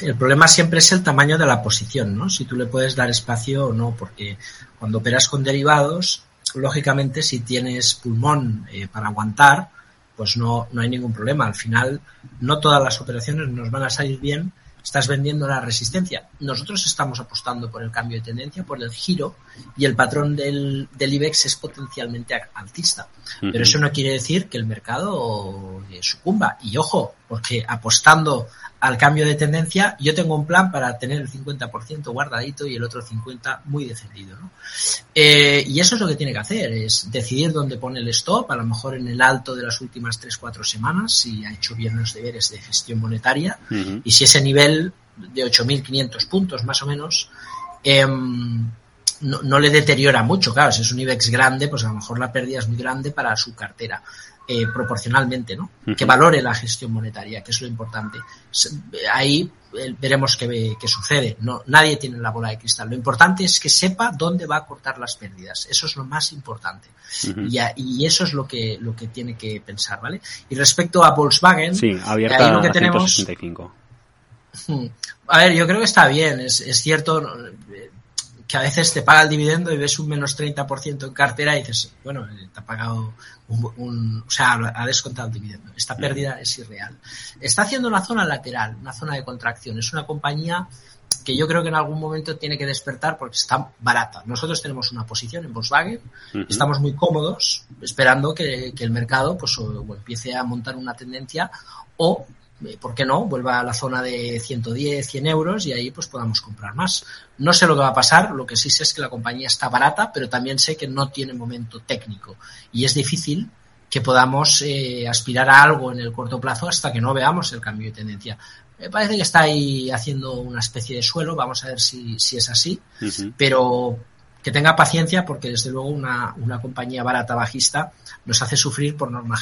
el problema siempre es el tamaño de la posición, ¿no? Si tú le puedes dar espacio o no, porque cuando operas con derivados, lógicamente si tienes pulmón eh, para aguantar, pues no, no hay ningún problema. Al final, no todas las operaciones nos van a salir bien estás vendiendo la resistencia. Nosotros estamos apostando por el cambio de tendencia, por el giro, y el patrón del, del IBEX es potencialmente altista. Pero eso no quiere decir que el mercado eh, sucumba. Y ojo, porque apostando al cambio de tendencia, yo tengo un plan para tener el 50% guardadito y el otro 50% muy defendido. ¿no? Eh, y eso es lo que tiene que hacer, es decidir dónde pone el stop, a lo mejor en el alto de las últimas 3-4 semanas, si ha hecho bien los deberes de gestión monetaria, y si ese nivel de 8.500 puntos más o menos, eh, no, no, le deteriora mucho, claro, si es un IBEX grande, pues a lo mejor la pérdida es muy grande para su cartera eh, proporcionalmente, ¿no? Uh -huh. Que valore la gestión monetaria, que es lo importante. Ahí veremos qué, qué, sucede. No, nadie tiene la bola de cristal. Lo importante es que sepa dónde va a cortar las pérdidas. Eso es lo más importante. Uh -huh. y, a, y, eso es lo que, lo que tiene que pensar, ¿vale? Y respecto a Volkswagen, sí, abierta ahí lo que tenemos. 165. A ver, yo creo que está bien. Es, es cierto que a veces te paga el dividendo y ves un menos 30% en cartera y dices, bueno, te ha pagado un, un, o sea, ha descontado el dividendo. Esta pérdida es irreal. Está haciendo una zona lateral, una zona de contracción. Es una compañía que yo creo que en algún momento tiene que despertar porque está barata. Nosotros tenemos una posición en Volkswagen, uh -huh. estamos muy cómodos esperando que, que el mercado pues o, o empiece a montar una tendencia o eh, ¿por qué no? Vuelva a la zona de 110, 100 euros y ahí pues podamos comprar más. No sé lo que va a pasar, lo que sí sé es que la compañía está barata, pero también sé que no tiene momento técnico y es difícil que podamos eh, aspirar a algo en el corto plazo hasta que no veamos el cambio de tendencia. Me parece que está ahí haciendo una especie de suelo, vamos a ver si, si es así, uh -huh. pero que tenga paciencia porque desde luego una, una compañía barata bajista nos hace sufrir por norma